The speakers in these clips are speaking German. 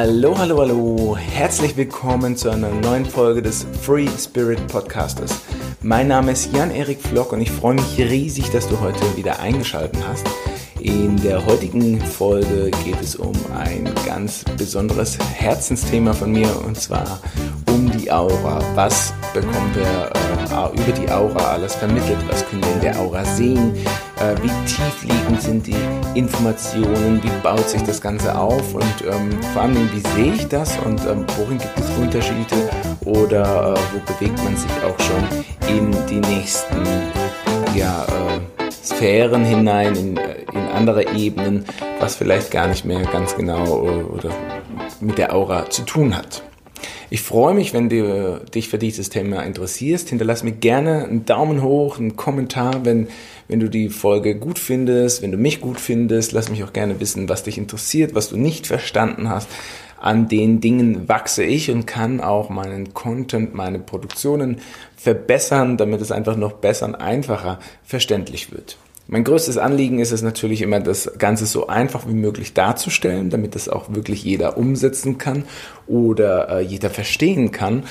Hallo, hallo, hallo. Herzlich willkommen zu einer neuen Folge des Free Spirit Podcasters. Mein Name ist Jan-Erik Flock und ich freue mich riesig, dass du heute wieder eingeschaltet hast. In der heutigen Folge geht es um ein ganz besonderes Herzensthema von mir und zwar um die Aura. Was bekommen wir äh, über die Aura alles vermittelt? Was können wir in der Aura sehen? Äh, wie tiefliegend sind die Informationen? Wie baut sich das Ganze auf? Und ähm, vor allem, wie sehe ich das? Und ähm, worin gibt es Unterschiede? Oder äh, wo bewegt man sich auch schon in die nächsten ja, äh, Sphären hinein, in, äh, in andere Ebenen, was vielleicht gar nicht mehr ganz genau äh, oder mit der Aura zu tun hat? Ich freue mich, wenn du dich für dieses Thema interessierst. Hinterlass mir gerne einen Daumen hoch, einen Kommentar, wenn, wenn du die Folge gut findest, wenn du mich gut findest. Lass mich auch gerne wissen, was dich interessiert, was du nicht verstanden hast. An den Dingen wachse ich und kann auch meinen Content, meine Produktionen verbessern, damit es einfach noch besser und einfacher verständlich wird. Mein größtes Anliegen ist es natürlich immer, das Ganze so einfach wie möglich darzustellen, damit das auch wirklich jeder umsetzen kann oder äh, jeder verstehen kann,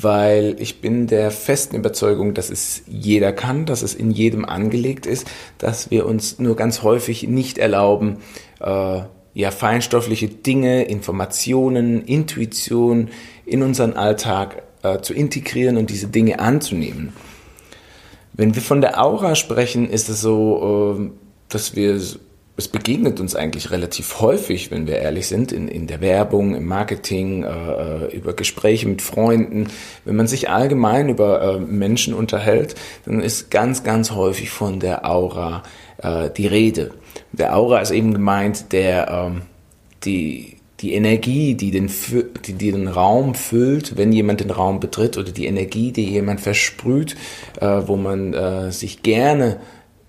weil ich bin der festen Überzeugung, dass es jeder kann, dass es in jedem angelegt ist, dass wir uns nur ganz häufig nicht erlauben, äh, ja, feinstoffliche Dinge, Informationen, Intuition in unseren Alltag äh, zu integrieren und diese Dinge anzunehmen. Wenn wir von der Aura sprechen, ist es so, ähm, dass wir, es begegnet uns eigentlich relativ häufig, wenn wir ehrlich sind, in, in der Werbung, im Marketing, äh, äh, über Gespräche mit Freunden. Wenn man sich allgemein über äh, Menschen unterhält, dann ist ganz, ganz häufig von der Aura die Rede. Der Aura ist eben gemeint, der ähm, die die Energie, die den, die, die den Raum füllt, wenn jemand den Raum betritt, oder die Energie, die jemand versprüht, äh, wo man äh, sich gerne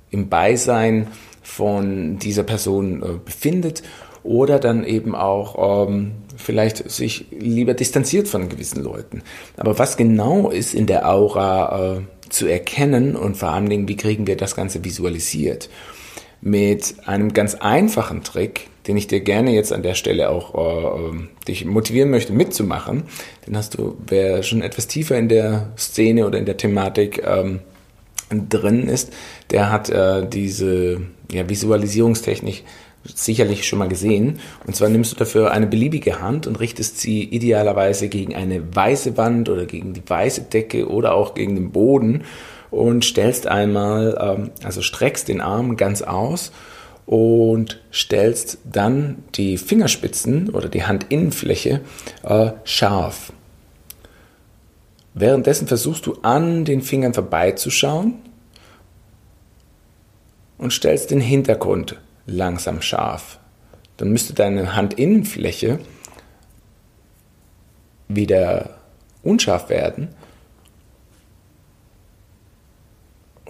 im Beisein von dieser Person äh, befindet oder dann eben auch ähm, vielleicht sich lieber distanziert von gewissen Leuten. Aber was genau ist in der Aura äh, zu erkennen und vor allen Dingen, wie kriegen wir das Ganze visualisiert? Mit einem ganz einfachen Trick, den ich dir gerne jetzt an der Stelle auch äh, ähm, dich motivieren möchte mitzumachen. Den hast du, wer schon etwas tiefer in der Szene oder in der Thematik ähm, drin ist, der hat äh, diese ja, Visualisierungstechnik sicherlich schon mal gesehen. Und zwar nimmst du dafür eine beliebige Hand und richtest sie idealerweise gegen eine weiße Wand oder gegen die weiße Decke oder auch gegen den Boden und stellst einmal, ähm, also streckst den Arm ganz aus und stellst dann die Fingerspitzen oder die Handinnenfläche äh, scharf. Währenddessen versuchst du an den Fingern vorbeizuschauen und stellst den Hintergrund langsam scharf. Dann müsste deine Handinnenfläche wieder unscharf werden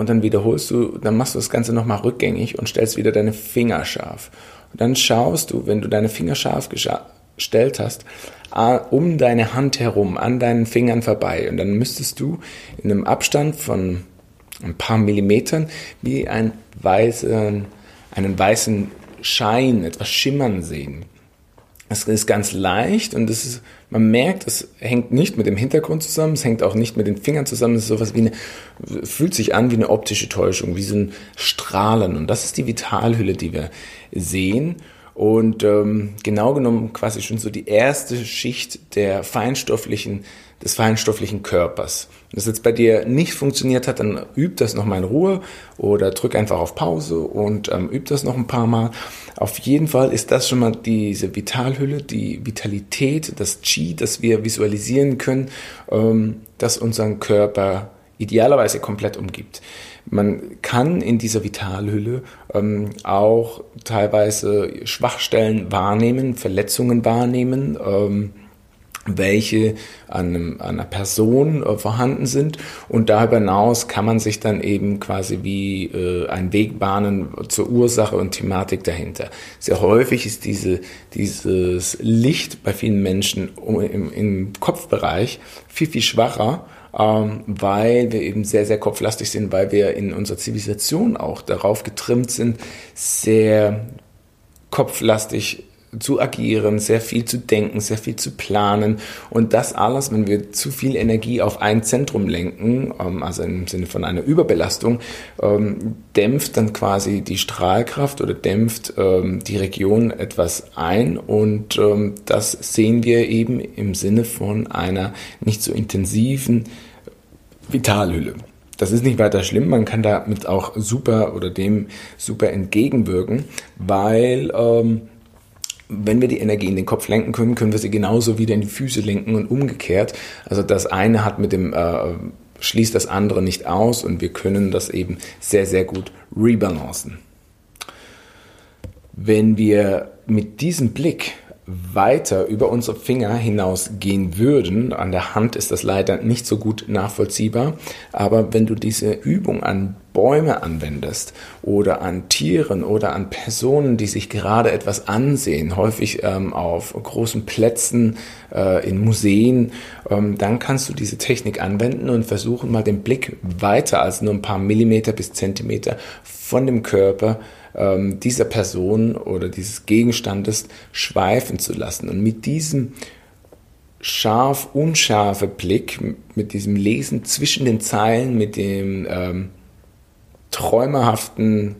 Und dann wiederholst du, dann machst du das Ganze nochmal rückgängig und stellst wieder deine Finger scharf. Und dann schaust du, wenn du deine Finger scharf gestellt hast, um deine Hand herum, an deinen Fingern vorbei. Und dann müsstest du in einem Abstand von ein paar Millimetern wie einen weißen, einen weißen Schein, etwas schimmern sehen. Es ist ganz leicht und es ist, man merkt, es hängt nicht mit dem Hintergrund zusammen, es hängt auch nicht mit den Fingern zusammen, es ist sowas wie eine, fühlt sich an wie eine optische Täuschung, wie so ein Strahlen. Und das ist die Vitalhülle, die wir sehen. Und ähm, genau genommen quasi schon so die erste Schicht der feinstofflichen des feinstofflichen Körpers. Das jetzt bei dir nicht funktioniert hat, dann üb das nochmal in Ruhe oder drück einfach auf Pause und ähm, üb das noch ein paar Mal. Auf jeden Fall ist das schon mal diese Vitalhülle, die Vitalität, das Chi, das wir visualisieren können, ähm, das unseren Körper idealerweise komplett umgibt. Man kann in dieser Vitalhülle ähm, auch teilweise Schwachstellen wahrnehmen, Verletzungen wahrnehmen. Ähm, welche an, einem, an einer Person äh, vorhanden sind. Und darüber hinaus kann man sich dann eben quasi wie äh, ein Weg bahnen zur Ursache und Thematik dahinter. Sehr häufig ist diese, dieses Licht bei vielen Menschen im, im Kopfbereich viel, viel schwacher, ähm, weil wir eben sehr, sehr kopflastig sind, weil wir in unserer Zivilisation auch darauf getrimmt sind, sehr kopflastig zu agieren, sehr viel zu denken, sehr viel zu planen. Und das alles, wenn wir zu viel Energie auf ein Zentrum lenken, ähm, also im Sinne von einer Überbelastung, ähm, dämpft dann quasi die Strahlkraft oder dämpft ähm, die Region etwas ein. Und das sehen wir eben im Sinne von einer nicht so intensiven Vitalhülle. Das ist nicht weiter schlimm, man kann damit auch super oder dem super entgegenwirken, weil wenn wir die Energie in den Kopf lenken können, können wir sie genauso wieder in die Füße lenken und umgekehrt. Also das eine hat mit dem äh, schließt das andere nicht aus und wir können das eben sehr, sehr gut rebalancen. Wenn wir mit diesem Blick weiter über unsere Finger hinausgehen würden. An der Hand ist das leider nicht so gut nachvollziehbar, aber wenn du diese Übung an Bäume anwendest oder an Tieren oder an Personen, die sich gerade etwas ansehen, häufig ähm, auf großen Plätzen, äh, in Museen, ähm, dann kannst du diese Technik anwenden und versuchen mal den Blick weiter als nur ein paar Millimeter bis Zentimeter von dem Körper ähm, dieser Person oder dieses Gegenstandes schweifen zu lassen. Und mit diesem scharf unscharfe Blick, mit diesem Lesen zwischen den Zeilen, mit dem ähm, träumerhaften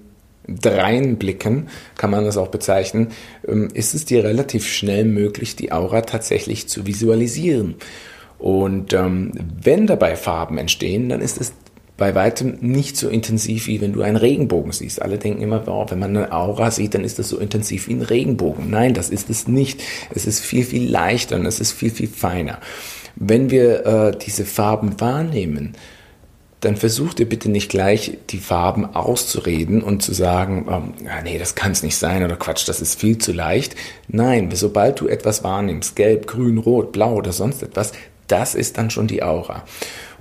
Dreinblicken, kann man das auch bezeichnen, ähm, ist es dir relativ schnell möglich, die Aura tatsächlich zu visualisieren. Und ähm, wenn dabei Farben entstehen, dann ist es bei weitem nicht so intensiv, wie wenn du einen Regenbogen siehst. Alle denken immer, wow, wenn man eine Aura sieht, dann ist das so intensiv wie ein Regenbogen. Nein, das ist es nicht. Es ist viel, viel leichter und es ist viel, viel feiner. Wenn wir äh, diese Farben wahrnehmen, dann versuch dir bitte nicht gleich die Farben auszureden und zu sagen, ähm, ja, nee, das kann es nicht sein oder Quatsch, das ist viel zu leicht. Nein, sobald du etwas wahrnimmst, gelb, grün, rot, blau oder sonst etwas, das ist dann schon die Aura.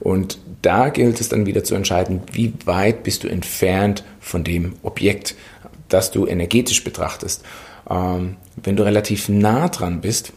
Und da gilt es dann wieder zu entscheiden, wie weit bist du entfernt von dem Objekt, das du energetisch betrachtest. Ähm, wenn du relativ nah dran bist,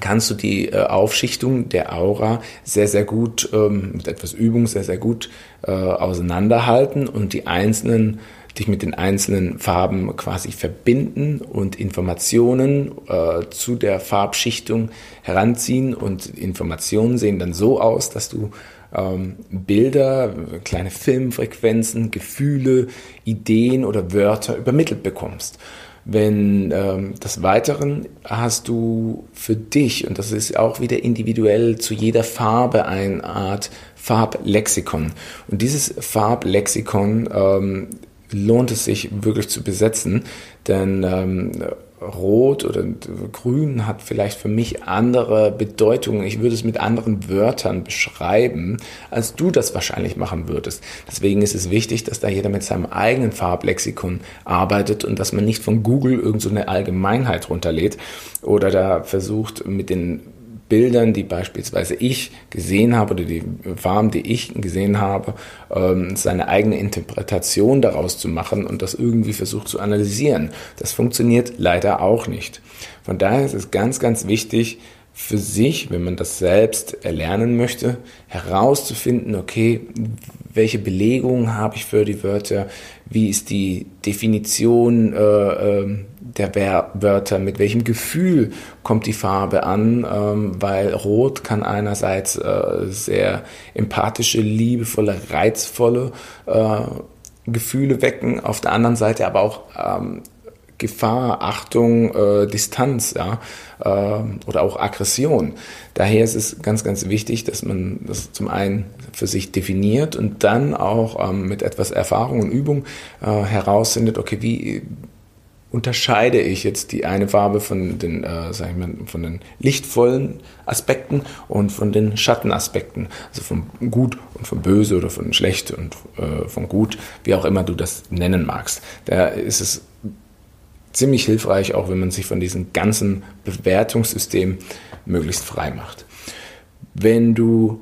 kannst du die äh, Aufschichtung der Aura sehr, sehr gut, ähm, mit etwas Übung sehr, sehr gut äh, auseinanderhalten und die einzelnen dich mit den einzelnen Farben quasi verbinden und Informationen äh, zu der Farbschichtung heranziehen und Informationen sehen dann so aus, dass du ähm, Bilder, kleine Filmfrequenzen, Gefühle, Ideen oder Wörter übermittelt bekommst. Wenn ähm, des Weiteren hast du für dich, und das ist auch wieder individuell zu jeder Farbe eine Art Farblexikon. Und dieses Farblexikon ähm, lohnt es sich wirklich zu besetzen, denn ähm, Rot oder Grün hat vielleicht für mich andere Bedeutungen. Ich würde es mit anderen Wörtern beschreiben, als du das wahrscheinlich machen würdest. Deswegen ist es wichtig, dass da jeder mit seinem eigenen Farblexikon arbeitet und dass man nicht von Google irgendeine so Allgemeinheit runterlädt oder da versucht mit den Bildern, die beispielsweise ich gesehen habe oder die Farben, die ich gesehen habe, ähm, seine eigene Interpretation daraus zu machen und das irgendwie versucht zu analysieren. Das funktioniert leider auch nicht. Von daher ist es ganz, ganz wichtig, für sich, wenn man das selbst erlernen möchte, herauszufinden, okay, welche Belegungen habe ich für die Wörter, wie ist die Definition äh, äh, der Wörter, mit welchem Gefühl kommt die Farbe an, ähm, weil Rot kann einerseits äh, sehr empathische, liebevolle, reizvolle äh, Gefühle wecken, auf der anderen Seite aber auch ähm, Gefahr, Achtung, äh, Distanz, ja, äh, oder auch Aggression. Daher ist es ganz, ganz wichtig, dass man das zum einen für sich definiert und dann auch ähm, mit etwas Erfahrung und Übung äh, herausfindet, okay, wie unterscheide ich jetzt die eine Farbe von den, äh, sag ich mal, von den lichtvollen Aspekten und von den Schattenaspekten, also von gut und von böse oder von schlecht und äh, von gut, wie auch immer du das nennen magst. Da ist es ziemlich hilfreich, auch wenn man sich von diesem ganzen Bewertungssystem möglichst frei macht. Wenn du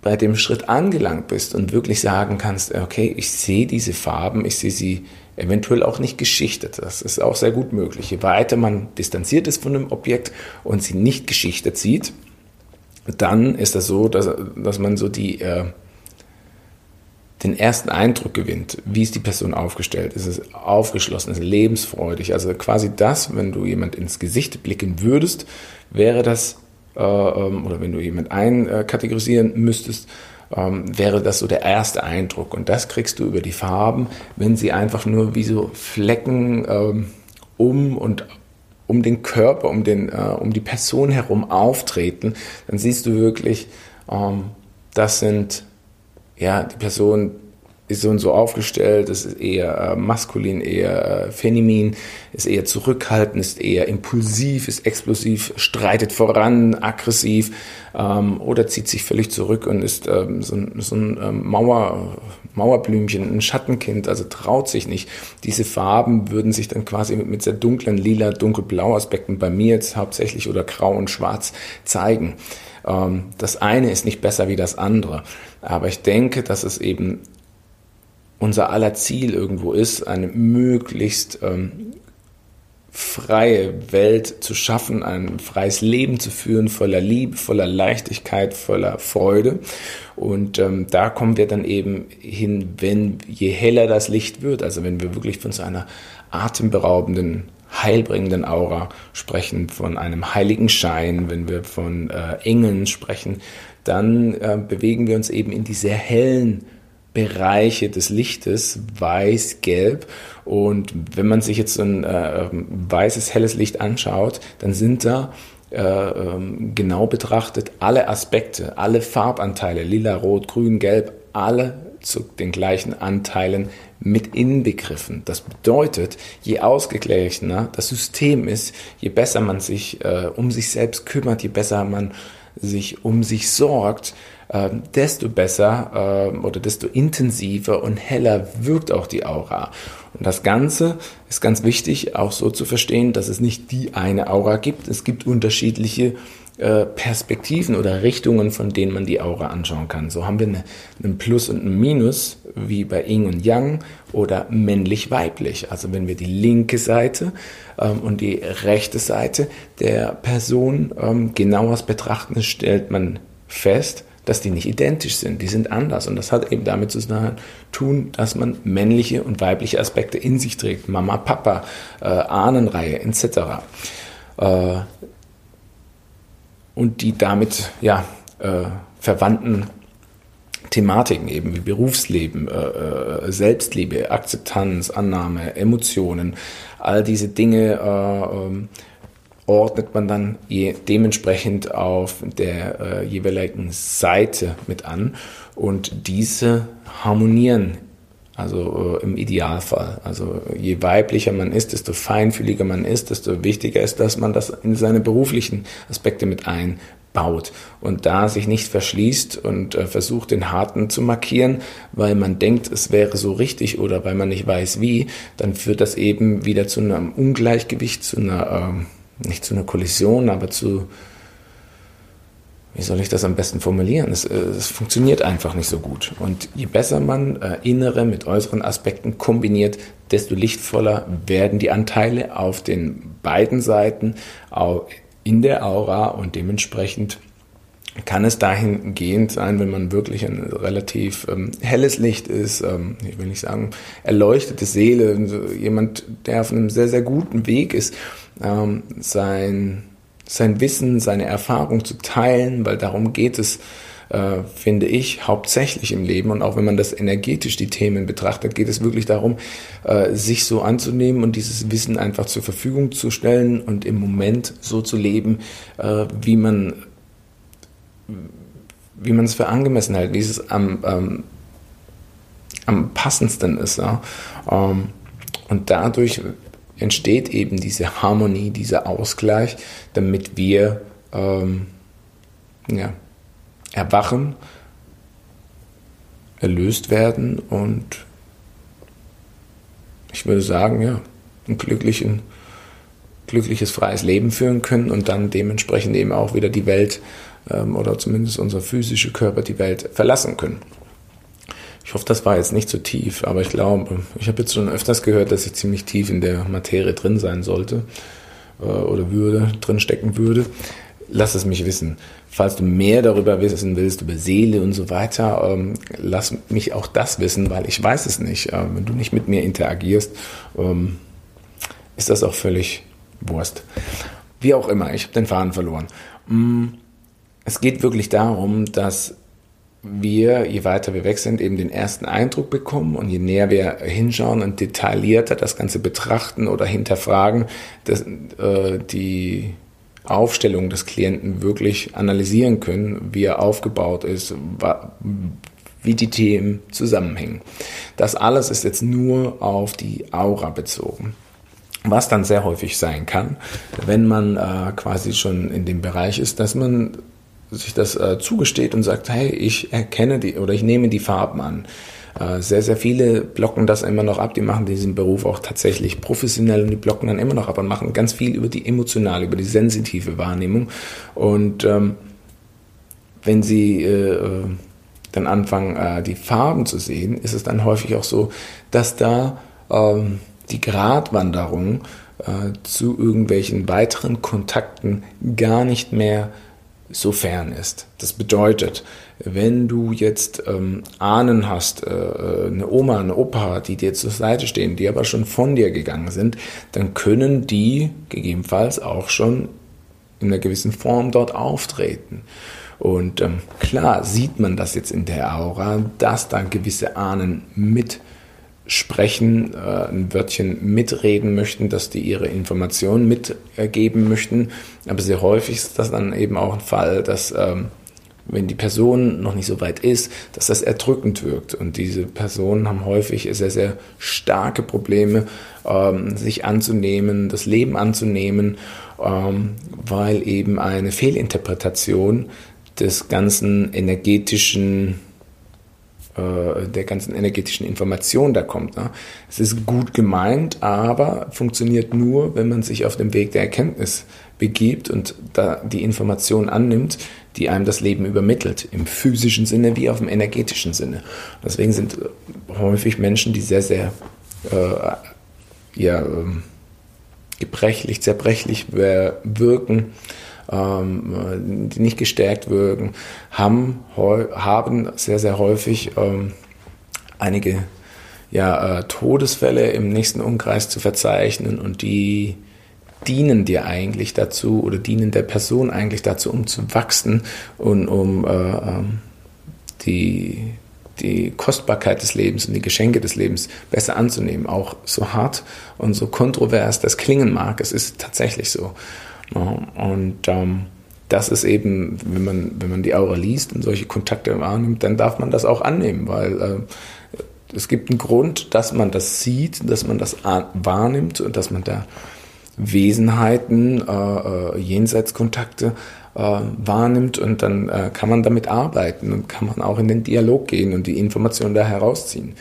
bei dem Schritt angelangt bist und wirklich sagen kannst, okay, ich sehe diese Farben, ich sehe sie eventuell auch nicht geschichtet. Das ist auch sehr gut möglich. Je weiter man distanziert ist von dem Objekt und sie nicht geschichtet sieht, dann ist das so, dass, dass man so die, äh, den ersten Eindruck gewinnt. Wie ist die Person aufgestellt? Ist es aufgeschlossen? Ist es lebensfreudig? Also quasi das, wenn du jemand ins Gesicht blicken würdest, wäre das, äh, ähm, oder wenn du jemand einkategorisieren müsstest, ähm, wäre das so der erste Eindruck. Und das kriegst du über die Farben, wenn sie einfach nur wie so Flecken ähm, um und um den Körper, um, den, äh, um die Person herum auftreten, dann siehst du wirklich, ähm, das sind ja, die Person ist so und so aufgestellt, es ist eher äh, maskulin, eher äh, feminin, ist eher zurückhaltend, ist eher impulsiv, ist explosiv, streitet voran, aggressiv ähm, oder zieht sich völlig zurück und ist ähm, so, so ein ähm, Mauer, Mauerblümchen, ein Schattenkind, also traut sich nicht. Diese Farben würden sich dann quasi mit, mit sehr dunklen, lila, dunkelblau Aspekten bei mir jetzt hauptsächlich oder grau und schwarz zeigen. Ähm, das eine ist nicht besser wie das andere. Aber ich denke, dass es eben unser aller Ziel irgendwo ist, eine möglichst ähm, freie Welt zu schaffen, ein freies Leben zu führen, voller Liebe, voller Leichtigkeit, voller Freude. Und ähm, da kommen wir dann eben hin, wenn je heller das Licht wird, also wenn wir wirklich von so einer atemberaubenden, heilbringenden Aura sprechen, von einem heiligen Schein, wenn wir von äh, Engeln sprechen, dann äh, bewegen wir uns eben in die sehr hellen Bereiche des Lichtes, weiß, gelb. Und wenn man sich jetzt so ein äh, ähm, weißes, helles Licht anschaut, dann sind da äh, ähm, genau betrachtet alle Aspekte, alle Farbanteile, lila, rot, grün, gelb, alle zu den gleichen Anteilen mit inbegriffen. Das bedeutet, je ausgeglichener das System ist, je besser man sich äh, um sich selbst kümmert, je besser man sich um sich sorgt, äh, desto besser äh, oder desto intensiver und heller wirkt auch die Aura. Und das Ganze ist ganz wichtig, auch so zu verstehen, dass es nicht die eine Aura gibt. Es gibt unterschiedliche äh, Perspektiven oder Richtungen, von denen man die Aura anschauen kann. So haben wir eine, einen Plus und ein Minus, wie bei Yin und Yang oder männlich-weiblich. Also wenn wir die linke Seite ähm, und die rechte Seite der Person ähm, genauer betrachten, stellt man fest, dass die nicht identisch sind, die sind anders. Und das hat eben damit zu tun, dass man männliche und weibliche Aspekte in sich trägt. Mama, Papa, äh, Ahnenreihe etc. Äh, und die damit ja, äh, verwandten Thematiken eben wie Berufsleben, äh, äh, Selbstliebe, Akzeptanz, Annahme, Emotionen, all diese Dinge äh, ähm, ordnet man dann je, dementsprechend auf der äh, jeweiligen Seite mit an und diese harmonieren also äh, im Idealfall. Also je weiblicher man ist, desto feinfühliger man ist, desto wichtiger ist, dass man das in seine beruflichen Aspekte mit einbaut und da sich nicht verschließt und äh, versucht, den Harten zu markieren, weil man denkt, es wäre so richtig oder weil man nicht weiß wie, dann führt das eben wieder zu einem Ungleichgewicht, zu einer äh, nicht zu einer Kollision, aber zu, wie soll ich das am besten formulieren? Es, äh, es funktioniert einfach nicht so gut. Und je besser man äh, innere mit äußeren Aspekten kombiniert, desto lichtvoller werden die Anteile auf den beiden Seiten in der Aura und dementsprechend kann es dahingehend sein, wenn man wirklich ein relativ ähm, helles Licht ist, ähm, ich will nicht sagen erleuchtete Seele, jemand, der auf einem sehr, sehr guten Weg ist, ähm, sein, sein Wissen, seine Erfahrung zu teilen, weil darum geht es, äh, finde ich, hauptsächlich im Leben. Und auch wenn man das energetisch die Themen betrachtet, geht es wirklich darum, äh, sich so anzunehmen und dieses Wissen einfach zur Verfügung zu stellen und im Moment so zu leben, äh, wie man wie man es für angemessen hält, wie es am, ähm, am passendsten ist. Ja? Ähm, und dadurch entsteht eben diese Harmonie, dieser Ausgleich, damit wir ähm, ja, erwachen, erlöst werden und ich würde sagen, ja, ein glücklichen, glückliches, freies Leben führen können und dann dementsprechend eben auch wieder die Welt ähm, oder zumindest unser physischer Körper die Welt verlassen können. Ich hoffe, das war jetzt nicht zu so tief, aber ich glaube, ich habe jetzt schon öfters gehört, dass ich ziemlich tief in der Materie drin sein sollte äh, oder würde, drin stecken würde. lass es mich wissen. Falls du mehr darüber wissen willst, über Seele und so weiter, ähm, lass mich auch das wissen, weil ich weiß es nicht. Äh, wenn du nicht mit mir interagierst, ähm, ist das auch völlig Wurst. Wie auch immer, ich habe den Faden verloren. Mm, es geht wirklich darum, dass wir, je weiter wir weg sind, eben den ersten Eindruck bekommen und je näher wir hinschauen und detaillierter das Ganze betrachten oder hinterfragen, dass, äh, die Aufstellung des Klienten wirklich analysieren können, wie er aufgebaut ist, wie die Themen zusammenhängen. Das alles ist jetzt nur auf die Aura bezogen. Was dann sehr häufig sein kann, wenn man äh, quasi schon in dem Bereich ist, dass man sich das äh, zugesteht und sagt, hey, ich erkenne die oder ich nehme die Farben an. Äh, sehr, sehr viele blocken das immer noch ab, die machen diesen Beruf auch tatsächlich professionell und die blocken dann immer noch ab und machen ganz viel über die emotionale, über die sensitive Wahrnehmung. Und ähm, wenn sie äh, äh dann anfangen, äh, die Farben zu sehen, ist es dann häufig auch so, dass da ähm, die Gratwanderung äh, zu irgendwelchen weiteren Kontakten gar nicht mehr so fern ist. Das bedeutet, wenn du jetzt ähm, Ahnen hast, äh, eine Oma, eine Opa, die dir zur Seite stehen, die aber schon von dir gegangen sind, dann können die gegebenenfalls auch schon in einer gewissen Form dort auftreten. Und ähm, klar sieht man das jetzt in der Aura, dass da gewisse Ahnen mit sprechen, äh, ein Wörtchen mitreden möchten, dass die ihre Informationen mitgeben möchten. Aber sehr häufig ist das dann eben auch ein Fall, dass ähm, wenn die Person noch nicht so weit ist, dass das erdrückend wirkt. Und diese Personen haben häufig sehr, sehr starke Probleme, ähm, sich anzunehmen, das Leben anzunehmen, ähm, weil eben eine Fehlinterpretation des ganzen energetischen äh, der ganzen energetischen Information da kommt. Ne? Es ist gut gemeint, aber funktioniert nur, wenn man sich auf dem Weg der Erkenntnis begibt und da die Information annimmt, die einem das Leben übermittelt, im physischen Sinne wie auch im energetischen Sinne. Deswegen sind häufig Menschen, die sehr, sehr äh, ja, ähm, gebrechlich, zerbrechlich wirken, ähm, die nicht gestärkt wirken, haben, haben sehr, sehr häufig ähm, einige ja, äh, Todesfälle im nächsten Umkreis zu verzeichnen und die dienen dir eigentlich dazu oder dienen der Person eigentlich dazu, um zu wachsen und um äh, ähm, die, die Kostbarkeit des Lebens und die Geschenke des Lebens besser anzunehmen. Auch so hart und so kontrovers das klingen mag, es ist tatsächlich so. Und ähm, das ist eben, wenn man, wenn man die Aura liest und solche Kontakte wahrnimmt, dann darf man das auch annehmen, weil äh, es gibt einen Grund, dass man das sieht, dass man das wahrnimmt und dass man da Wesenheiten, äh, äh, Jenseitskontakte äh, wahrnimmt und dann äh, kann man damit arbeiten und kann man auch in den Dialog gehen und die Informationen da herausziehen.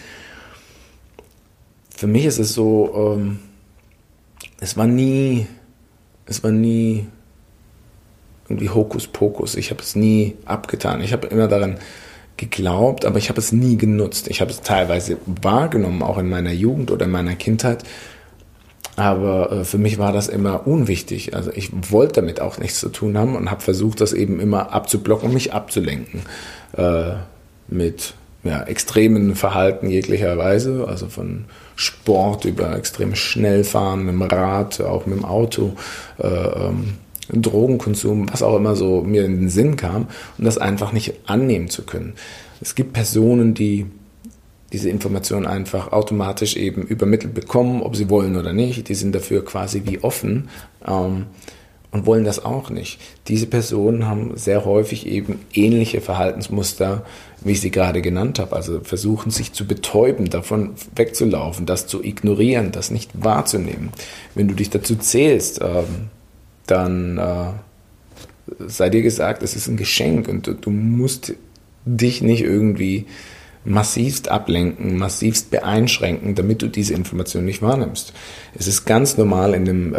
Für mich ist es so, ähm, es war nie es war nie irgendwie Hokuspokus. Ich habe es nie abgetan. Ich habe immer daran geglaubt, aber ich habe es nie genutzt. Ich habe es teilweise wahrgenommen, auch in meiner Jugend oder in meiner Kindheit. Aber äh, für mich war das immer unwichtig. Also ich wollte damit auch nichts zu tun haben und habe versucht, das eben immer abzublocken und mich abzulenken. Äh, mit ja, extremen Verhalten jeglicher Weise, also von Sport über extrem Schnellfahren mit dem Rad, auch mit dem Auto, äh, ähm, Drogenkonsum, was auch immer so mir in den Sinn kam, und das einfach nicht annehmen zu können. Es gibt Personen, die diese Informationen einfach automatisch eben übermittelt bekommen, ob sie wollen oder nicht. Die sind dafür quasi wie offen. Ähm, und wollen das auch nicht. Diese Personen haben sehr häufig eben ähnliche Verhaltensmuster, wie ich sie gerade genannt habe. Also versuchen sich zu betäuben, davon wegzulaufen, das zu ignorieren, das nicht wahrzunehmen. Wenn du dich dazu zählst, ähm, dann äh, sei dir gesagt, es ist ein Geschenk und du, musst dich nicht irgendwie massivst ablenken, massivst beeinschränken, damit du diese Information nicht wahrnimmst. Es ist ganz normal in dem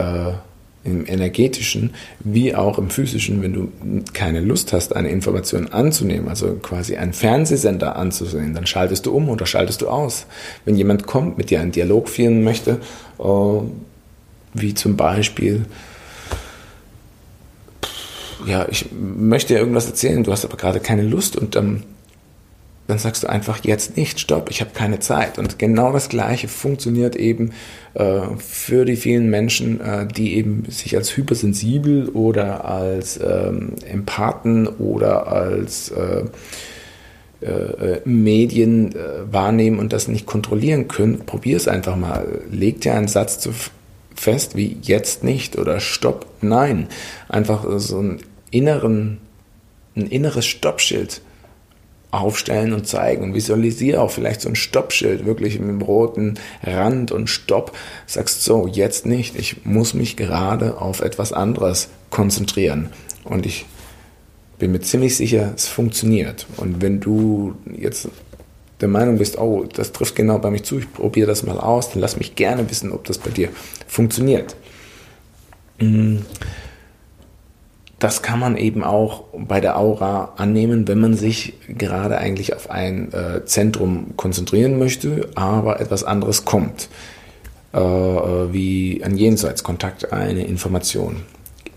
im energetischen wie auch im physischen, wenn du keine Lust hast, eine Information anzunehmen, also quasi einen Fernsehsender anzusehen, dann schaltest du um oder schaltest du aus. Wenn jemand kommt, mit dir einen Dialog führen möchte, äh, wie zum Beispiel ja, ich möchte dir irgendwas erzählen, du hast aber gerade keine Lust und ähm, dann sagst du einfach jetzt nicht, stopp, ich habe keine Zeit. Und genau das Gleiche funktioniert eben äh, für die vielen Menschen, äh, die eben sich als hypersensibel oder als ähm, Empathen oder als äh, äh, Medien äh, wahrnehmen und das nicht kontrollieren können. Probier es einfach mal. Leg dir einen Satz zu fest wie jetzt nicht oder stopp, nein. Einfach so einen inneren, ein inneres Stoppschild aufstellen und zeigen und visualisiere auch vielleicht so ein Stoppschild wirklich mit dem roten Rand und Stopp. Sagst so, jetzt nicht. Ich muss mich gerade auf etwas anderes konzentrieren. Und ich bin mir ziemlich sicher, es funktioniert. Und wenn du jetzt der Meinung bist, oh, das trifft genau bei mich zu, ich probiere das mal aus, dann lass mich gerne wissen, ob das bei dir funktioniert. Mhm das kann man eben auch bei der Aura annehmen, wenn man sich gerade eigentlich auf ein äh, Zentrum konzentrieren möchte, aber etwas anderes kommt, äh, äh wie ein Jenseitskontakt, eine Information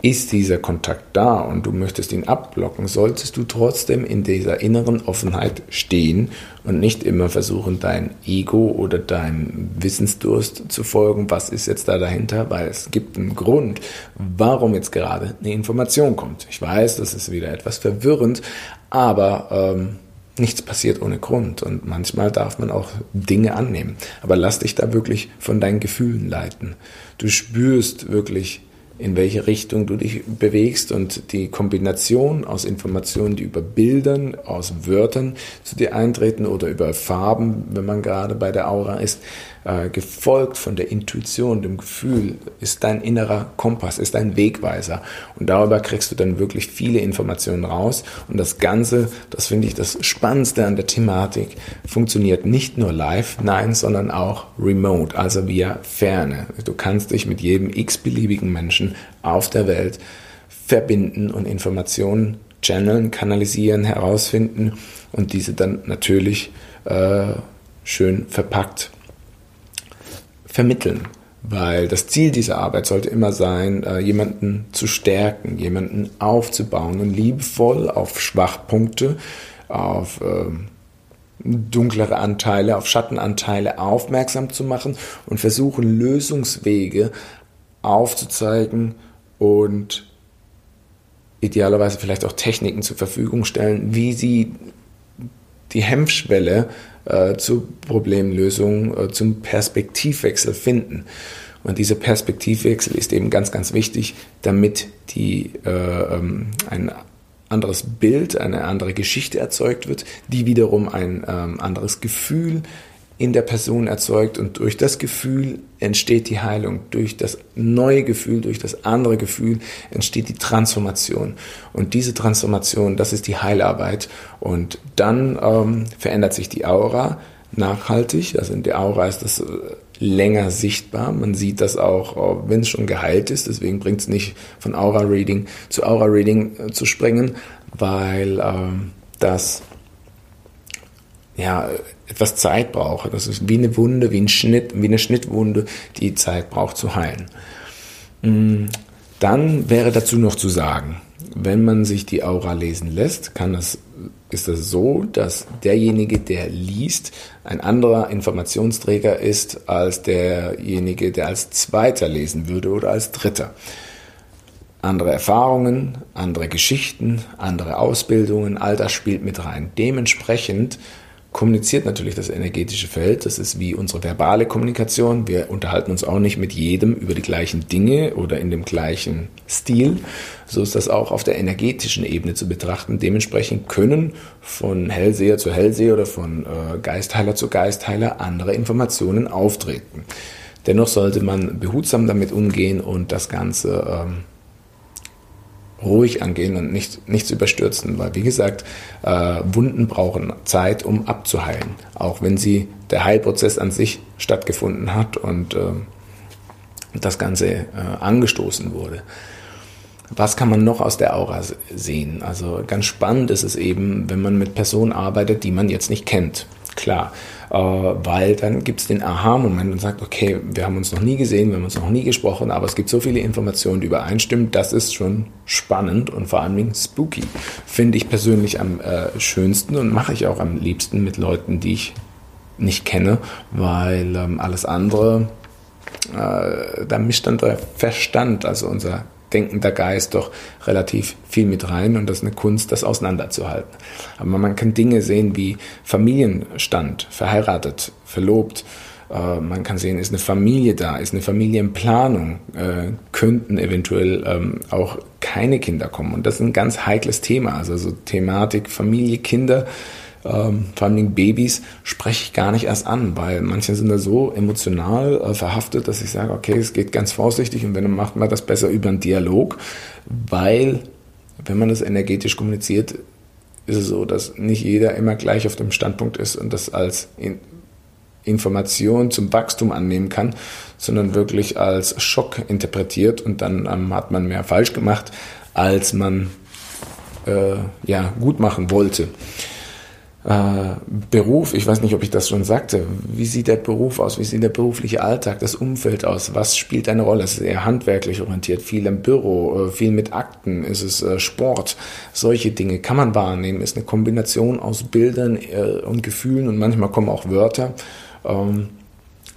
ist dieser Kontakt da und du möchtest ihn abblocken, solltest du trotzdem in dieser inneren Offenheit stehen und nicht immer versuchen, dein Ego oder deinem Wissensdurst zu folgen. Was ist jetzt da dahinter? Weil es gibt einen Grund, warum jetzt gerade eine Information kommt. Ich weiß, das ist wieder etwas verwirrend, aber ähm, nichts passiert ohne Grund und manchmal darf man auch Dinge annehmen. Aber lass dich da wirklich von deinen Gefühlen leiten. Du spürst wirklich, in welche Richtung du dich bewegst und die Kombination aus Informationen, die über Bildern, aus Wörtern zu dir eintreten oder über Farben, wenn man gerade bei der Aura ist, äh, gefolgt von der Intuition, dem Gefühl, ist dein innerer Kompass, ist dein Wegweiser. Und darüber kriegst du dann wirklich viele Informationen raus. Und das Ganze, das finde ich das Spannendste an der Thematik, funktioniert nicht nur live, nein, sondern auch remote, also via Ferne. Du kannst dich mit jedem x-beliebigen Menschen auf der Welt verbinden und Informationen channeln, kanalisieren, herausfinden und diese dann natürlich äh, schön verpackt vermitteln. Weil das Ziel dieser Arbeit sollte immer sein, äh, jemanden zu stärken, jemanden aufzubauen und liebevoll auf Schwachpunkte, auf ähm, dunklere Anteile, auf Schattenanteile aufmerksam zu machen und versuchen, Lösungswege aufzuzeigen und idealerweise vielleicht auch Techniken zur Verfügung stellen, wie sie die Hemmschwelle äh, zur Problemlösung, äh, zum Perspektivwechsel finden. Und dieser Perspektivwechsel ist eben ganz, ganz wichtig, damit die, äh, ähm, ein anderes Bild, eine andere Geschichte erzeugt wird, die wiederum ein ähm, anderes Gefühl in der Person erzeugt und durch das Gefühl entsteht die Heilung. Durch das neue Gefühl, durch das andere Gefühl entsteht die Transformation. Und diese Transformation, das ist die Heilarbeit. Und dann ähm, verändert sich die Aura nachhaltig. Also in der Aura ist das äh, länger sichtbar. Man sieht das auch, äh, wenn es schon geheilt ist. Deswegen bringt es nicht von Aura-Reading zu Aura-Reading äh, zu springen, weil ähm, das ja, etwas Zeit braucht. Das ist wie eine Wunde, wie ein Schnitt, wie eine Schnittwunde, die Zeit braucht zu heilen. Mm, dann wäre dazu noch zu sagen, wenn man sich die Aura lesen lässt, kann das, ist das so, dass derjenige, der liest, ein anderer Informationsträger ist als derjenige, der als Zweiter lesen würde oder als Dritter. Andere Erfahrungen, andere Geschichten, andere Ausbildungen, all das spielt mit rein. Dementsprechend kommuniziert natürlich das energetische Feld. Das ist wie unsere verbale Kommunikation. Wir unterhalten uns auch nicht mit jedem über die gleichen Dinge oder in dem gleichen Stil. So ist das auch auf der energetischen Ebene zu betrachten. Dementsprechend können von Hellseher zu Hellseher oder von äh, Geistheiler zu Geistheiler andere Informationen auftreten. Dennoch sollte man behutsam damit umgehen und das Ganze ähm, ruhig angehen und nicht, nichts überstürzen, weil wie gesagt, äh, Wunden brauchen Zeit, um abzuheilen, auch wenn sie der Heilprozess an sich stattgefunden hat und äh, das Ganze äh, angestoßen wurde. Was kann man noch aus der Aura sehen? Also ganz spannend ist es eben, wenn man mit Personen arbeitet, die man jetzt nicht kennt. Klar. Äh, weil dann gibt es den Aha-Moment und sagt, okay, wir haben uns noch nie gesehen, wir haben uns noch nie gesprochen, aber es gibt so viele Informationen, die übereinstimmen, das ist schon spannend und vor allen Dingen spooky. Finde ich persönlich am äh, schönsten und mache ich auch am liebsten mit Leuten, die ich nicht kenne, weil ähm, alles andere, äh, da mischt dann der Verstand, also unser denkender Geist doch relativ viel mit rein und das ist eine Kunst, das auseinanderzuhalten. Aber man kann Dinge sehen wie Familienstand, verheiratet, verlobt, äh, man kann sehen, ist eine Familie da, ist eine Familienplanung, äh, könnten eventuell ähm, auch keine Kinder kommen. Und das ist ein ganz heikles Thema, also so Thematik Familie, Kinder ähm, vor allem Babys, spreche ich gar nicht erst an, weil manche sind da so emotional äh, verhaftet, dass ich sage, okay, es geht ganz vorsichtig und wenn dann macht man das besser über einen Dialog, weil wenn man das energetisch kommuniziert, ist es so, dass nicht jeder immer gleich auf dem Standpunkt ist und das als in Information zum Wachstum annehmen kann, sondern wirklich als Schock interpretiert und dann ähm, hat man mehr falsch gemacht, als man äh, ja, gut machen wollte Beruf, ich weiß nicht, ob ich das schon sagte, wie sieht der Beruf aus, wie sieht der berufliche Alltag, das Umfeld aus, was spielt eine Rolle? Es ist eher handwerklich orientiert, viel im Büro, äh, viel mit Akten, ist es äh, Sport, solche Dinge kann man wahrnehmen, ist eine Kombination aus Bildern äh, und Gefühlen und manchmal kommen auch Wörter.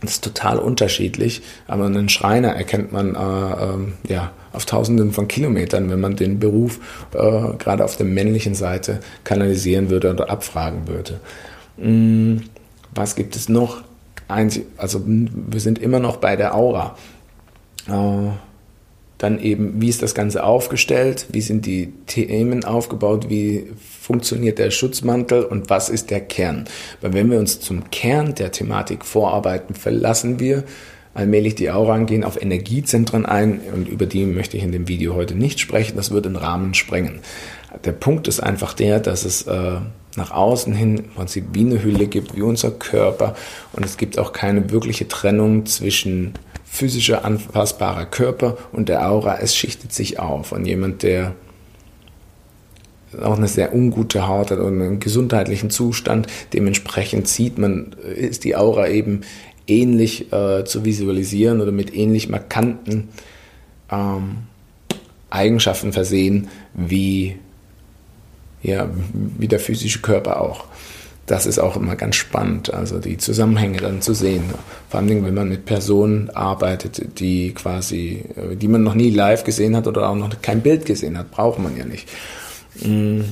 Das ist total unterschiedlich, aber einen Schreiner erkennt man äh, äh, ja, auf tausenden von Kilometern, wenn man den Beruf äh, gerade auf der männlichen Seite kanalisieren würde oder abfragen würde. Hm, was gibt es noch? Also wir sind immer noch bei der Aura. Dann eben, wie ist das Ganze aufgestellt? Wie sind die Themen aufgebaut? Wie funktioniert der Schutzmantel? Und was ist der Kern? Weil wenn wir uns zum Kern der Thematik vorarbeiten, verlassen wir allmählich die Aura angehen auf Energiezentren ein und über die möchte ich in dem Video heute nicht sprechen. Das würde den Rahmen sprengen. Der Punkt ist einfach der, dass es äh, nach außen hin im Prinzip wie eine Hülle gibt, wie unser Körper und es gibt auch keine wirkliche Trennung zwischen physischer, anfassbarer Körper und der Aura, es schichtet sich auf. Und jemand, der auch eine sehr ungute Haut hat und einen gesundheitlichen Zustand, dementsprechend sieht man, ist die Aura eben ähnlich äh, zu visualisieren oder mit ähnlich markanten ähm, Eigenschaften versehen wie, ja, wie der physische Körper auch das ist auch immer ganz spannend, also die Zusammenhänge dann zu sehen. Vor allem, wenn man mit Personen arbeitet, die quasi, die man noch nie live gesehen hat oder auch noch kein Bild gesehen hat, braucht man ja nicht. Mhm.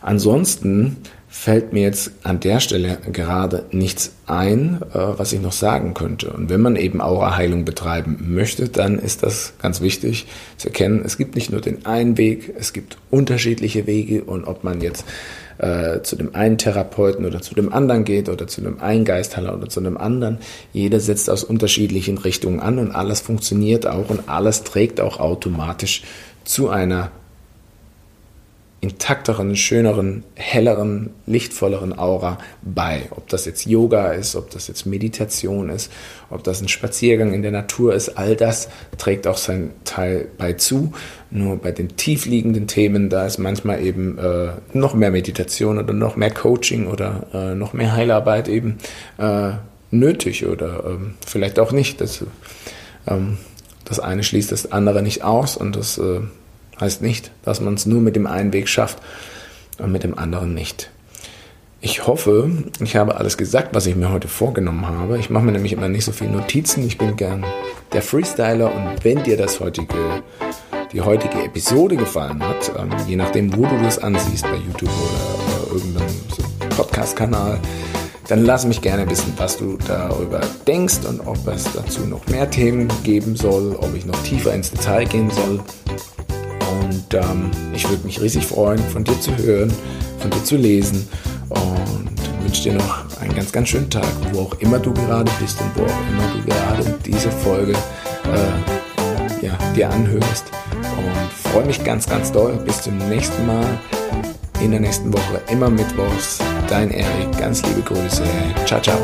Ansonsten fällt mir jetzt an der Stelle gerade nichts ein, äh, was ich noch sagen könnte. Und wenn man eben Aura-Heilung betreiben möchte, dann ist das ganz wichtig zu erkennen, es gibt nicht nur den einen Weg, es gibt unterschiedliche Wege und ob man jetzt äh, zu dem einen Therapeuten oder zu dem anderen geht oder zu dem einen Geisthaller oder zu dem anderen. Jeder setzt aus unterschiedlichen Richtungen an und alles funktioniert auch und alles trägt auch automatisch zu einer intakteren, schöneren, helleren, lichtvolleren Aura bei. Ob das jetzt Yoga ist, ob das jetzt Meditation ist, ob das ein Spaziergang in der Natur ist, all das trägt auch seinen Teil bei zu. Nur bei den tiefliegenden Themen, da ist manchmal eben äh, noch mehr Meditation oder noch mehr Coaching oder äh, noch mehr Heilarbeit eben äh, nötig oder ähm, vielleicht auch nicht. Das, ähm, das eine schließt das andere nicht aus und das äh, Heißt nicht, dass man es nur mit dem einen Weg schafft und mit dem anderen nicht. Ich hoffe, ich habe alles gesagt, was ich mir heute vorgenommen habe. Ich mache mir nämlich immer nicht so viele Notizen. Ich bin gern der Freestyler und wenn dir das heutige, die heutige Episode gefallen hat, ähm, je nachdem, wo du das ansiehst, bei YouTube oder, oder irgendeinem Podcast-Kanal, dann lass mich gerne wissen, was du darüber denkst und ob es dazu noch mehr Themen geben soll, ob ich noch tiefer ins Detail gehen soll. Und ähm, ich würde mich riesig freuen, von dir zu hören, von dir zu lesen und wünsche dir noch einen ganz, ganz schönen Tag, wo auch immer du gerade bist und wo auch immer du gerade diese Folge äh, ja, dir anhörst. Und freue mich ganz, ganz doll. Bis zum nächsten Mal. In der nächsten Woche, immer mittwochs. Dein Erik, ganz liebe Grüße. Ciao, ciao.